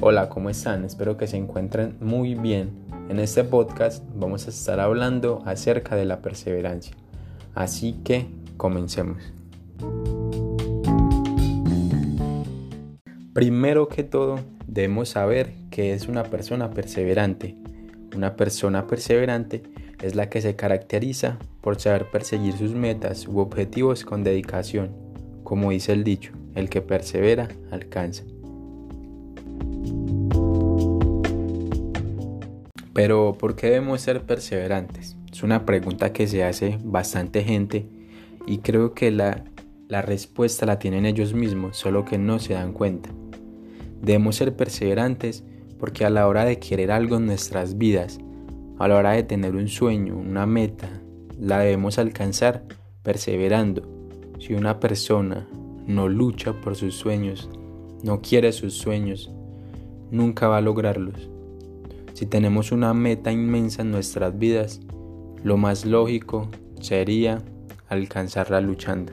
Hola, ¿cómo están? Espero que se encuentren muy bien. En este podcast vamos a estar hablando acerca de la perseverancia. Así que comencemos. Primero que todo, debemos saber que es una persona perseverante. Una persona perseverante es la que se caracteriza por saber perseguir sus metas u objetivos con dedicación. Como dice el dicho, el que persevera alcanza. Pero, ¿por qué debemos ser perseverantes? Es una pregunta que se hace bastante gente y creo que la, la respuesta la tienen ellos mismos, solo que no se dan cuenta. Debemos ser perseverantes porque a la hora de querer algo en nuestras vidas, a la hora de tener un sueño, una meta, la debemos alcanzar perseverando. Si una persona no lucha por sus sueños, no quiere sus sueños, nunca va a lograrlos. Si tenemos una meta inmensa en nuestras vidas, lo más lógico sería alcanzarla luchando.